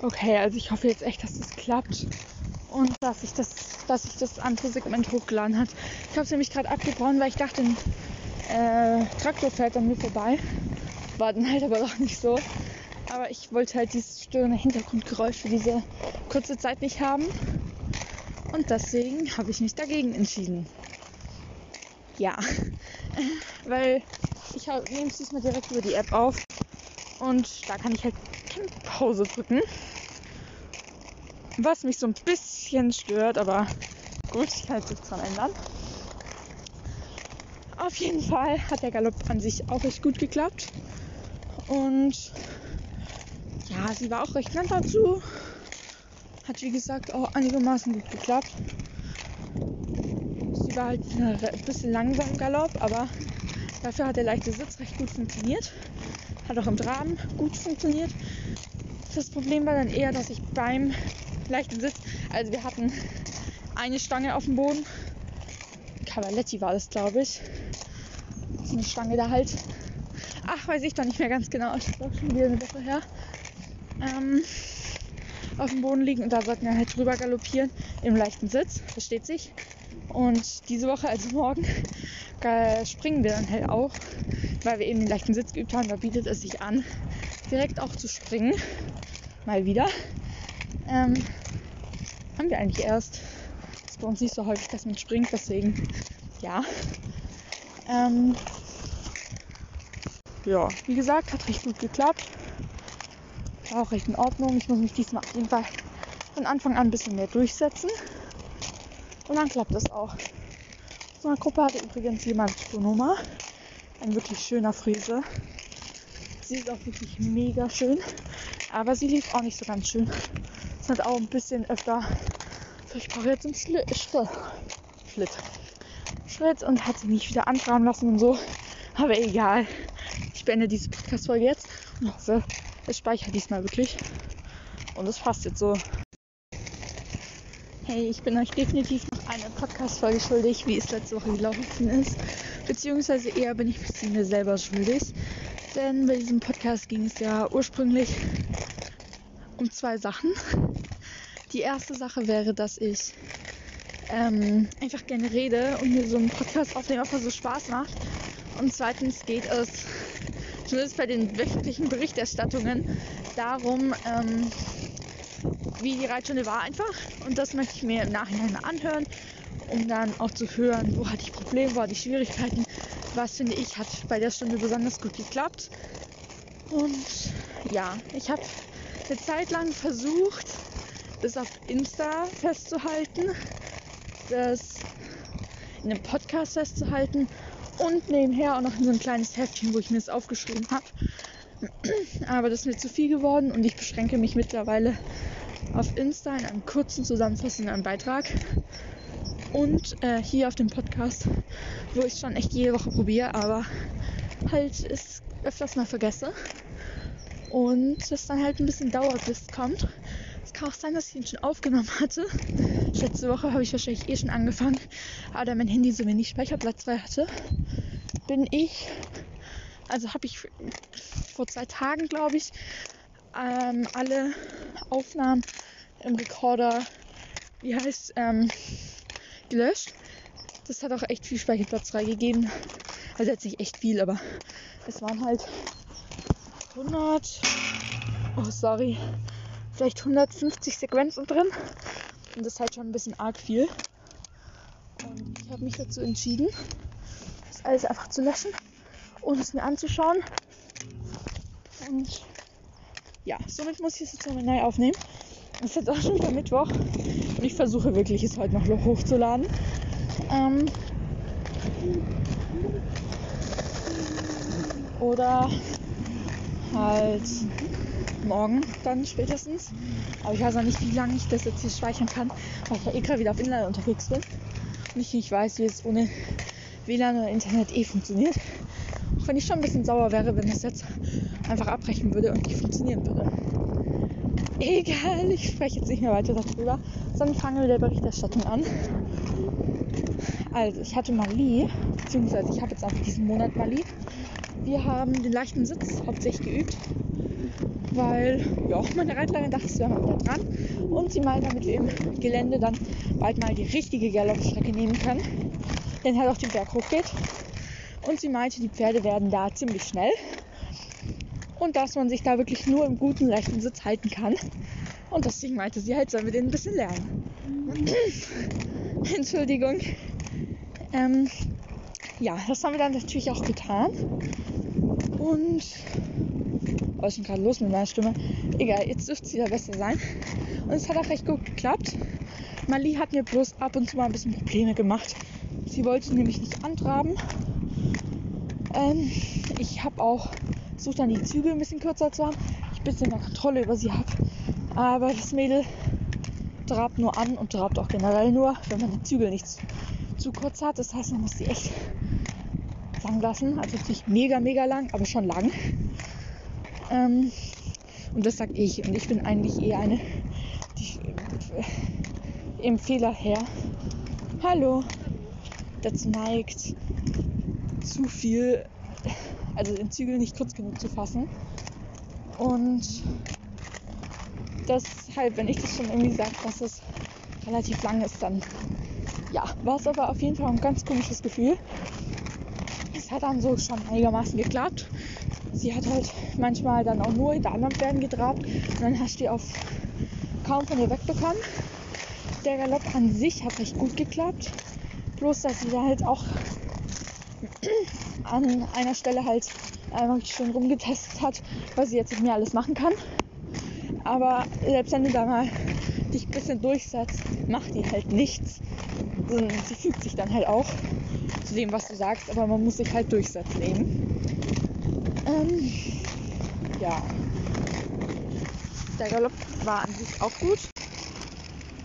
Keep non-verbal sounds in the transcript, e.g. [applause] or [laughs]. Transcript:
Okay, also ich hoffe jetzt echt, dass das klappt und dass ich das, dass ich das andere Segment hochgeladen hat. Ich habe es nämlich gerade abgebrochen, weil ich dachte, ein äh, Traktor fährt an mir vorbei. War dann halt aber [laughs] doch nicht so. Aber ich wollte halt dieses störende Hintergrundgeräusch für diese kurze Zeit nicht haben. Und deswegen habe ich mich dagegen entschieden. Ja, [laughs] weil ich nehme es diesmal direkt über die App auf und da kann ich halt Pause drücken. Was mich so ein bisschen stört, aber gut, ich kann jetzt nichts dran ändern. Auf jeden Fall hat der Galopp an sich auch recht gut geklappt. Und ja, sie war auch recht nett dazu. Hat wie gesagt auch einigermaßen gut geklappt. Sie war halt ein bisschen langsam im Galopp, aber dafür hat der leichte Sitz recht gut funktioniert. Hat auch im Traben gut funktioniert. Das Problem war dann eher, dass ich beim leichten Sitz, also wir hatten eine Stange auf dem Boden. Cavaletti war das, glaube ich so eine Stange da halt. Ach, weiß ich doch nicht mehr ganz genau. Das ist auch schon wieder eine Woche her. Ähm, auf dem Boden liegen und da sollten wir halt drüber galoppieren im leichten Sitz, versteht sich. Und diese Woche, also morgen, springen wir dann halt auch, weil wir eben den leichten Sitz geübt haben. Da bietet es sich an, direkt auch zu springen. Mal wieder. Ähm, haben wir eigentlich erst. Das ist bei uns nicht so häufig, dass man springt, deswegen ja. Ähm, ja, wie gesagt, hat recht gut geklappt. War auch recht in Ordnung. Ich muss mich diesmal auf jeden Fall von Anfang an ein bisschen mehr durchsetzen. Und dann klappt das auch. Eine Gruppe hatte übrigens jemand Bonoma. Ein wirklich schöner Friese. Sie ist auch wirklich mega schön. Aber sie lief auch nicht so ganz schön. Es hat auch ein bisschen öfter. Ich brauche jetzt einen Schlitt. Schritt und hat sie nicht wieder anfahren lassen und so. Aber egal. Ich beende diese Podcast-Folge jetzt und hoffe, es speichert diesmal wirklich. Und es passt jetzt so. Hey, ich bin euch definitiv eine Podcast-Folge schuldig, wie es letzte Woche gelaufen ist. Beziehungsweise eher bin ich mir selber schuldig. Denn bei diesem Podcast ging es ja ursprünglich um zwei Sachen. Die erste Sache wäre, dass ich ähm, einfach gerne rede und mir so einen Podcast aufnehmen einfach so Spaß macht. Und zweitens geht es, zumindest bei den wöchentlichen Berichterstattungen, darum, ähm, wie die Reitstunde war einfach. Und das möchte ich mir im Nachhinein anhören, um dann auch zu hören, wo hatte ich Probleme, wo hatte ich Schwierigkeiten, was finde ich hat bei der Stunde besonders gut geklappt. Und ja, ich habe eine Zeit lang versucht, das auf Insta festzuhalten das in einem Podcast festzuhalten und nebenher auch noch in so ein kleines Heftchen, wo ich mir das aufgeschrieben habe. Aber das ist mir zu viel geworden und ich beschränke mich mittlerweile auf Insta in einem kurzen zusammenfassenden Beitrag und äh, hier auf dem Podcast, wo ich schon echt jede Woche probiere, aber halt es öfters mal vergesse und es dann halt ein bisschen Dauerlist kommt kann auch sein, dass ich ihn schon aufgenommen hatte. Letzte Woche habe ich wahrscheinlich eh schon angefangen. Aber da mein Handy so wenig Speicherplatz frei hatte, bin ich, also habe ich vor zwei Tagen, glaube ich, ähm, alle Aufnahmen im Recorder, wie heißt, ähm, gelöscht. Das hat auch echt viel Speicherplatz freigegeben. Also jetzt nicht echt viel, aber es waren halt 100, oh sorry, vielleicht 150 Sequenzen drin. Und das ist halt schon ein bisschen arg viel. Und ich habe mich dazu entschieden, das alles einfach zu löschen und es mir anzuschauen. Und ja, somit muss ich es jetzt nochmal neu aufnehmen. Es ist jetzt auch schon wieder Mittwoch und ich versuche wirklich, es heute noch hochzuladen. Ähm, oder halt morgen dann spätestens. Aber ich weiß noch nicht, wie lange ich das jetzt hier speichern kann, weil ich ja eh gerade wieder auf Inland unterwegs bin. Und ich nicht weiß, wie es ohne WLAN oder Internet eh funktioniert. Auch wenn ich schon ein bisschen sauer wäre, wenn das jetzt einfach abbrechen würde und nicht funktionieren würde. Egal, ich spreche jetzt nicht mehr weiter darüber, sondern fange mit der Berichterstattung an. Also, ich hatte Mali, beziehungsweise ich habe jetzt einfach diesen Monat Mali. Wir haben den leichten Sitz hauptsächlich geübt weil ja, meine Reitlerin dachte, es wäre mal wieder dran. Und sie meinte, damit wir im Gelände dann bald mal die richtige Galoppstrecke nehmen können, denn halt auch den Berg hochgeht. Und sie meinte, die Pferde werden da ziemlich schnell und dass man sich da wirklich nur im guten rechten Sitz halten kann. Und deswegen meinte sie halt, sollen wir den ein bisschen lernen. [clears throat] Entschuldigung. Ähm, ja, das haben wir dann natürlich auch getan. Und was ist denn gerade los mit meiner Stimme? Egal, jetzt dürfte es wieder besser sein. Und es hat auch recht gut geklappt. Mali hat mir bloß ab und zu mal ein bisschen Probleme gemacht. Sie wollte nämlich nicht antraben. Ähm, ich habe auch versucht dann die Zügel ein bisschen kürzer zu haben. Ich ein bisschen mehr Kontrolle über sie habe. Aber das Mädel trabt nur an und trabt auch generell nur, wenn man die Zügel nicht zu, zu kurz hat. Das heißt, man muss sie echt lang lassen. Also nicht mega, mega lang, aber schon lang. Ähm, und das sag ich. Und ich bin eigentlich eher eine, die äh, im Fehler her, hallo, dazu neigt, zu viel also den Zügel nicht kurz genug zu fassen. Und deshalb, wenn ich das schon irgendwie sage, dass es relativ lang ist, dann ja, war es aber auf jeden Fall ein ganz komisches Gefühl. Es hat dann so schon einigermaßen geklappt. Sie hat halt manchmal dann auch nur hinter anderen Pferden getrabt und dann hast du die auf kaum von ihr wegbekommen. Der Galopp an sich hat recht gut geklappt. Bloß, dass sie da halt auch an einer Stelle halt einmal schön rumgetestet hat, was sie jetzt mit mir alles machen kann. Aber selbst wenn du da mal dich ein bisschen durchsetzt, macht die halt nichts. Sie fügt sich dann halt auch zu dem, was du sagst, aber man muss sich halt durchsetzen eben. Ähm, ja. Der Galopp war an sich auch gut.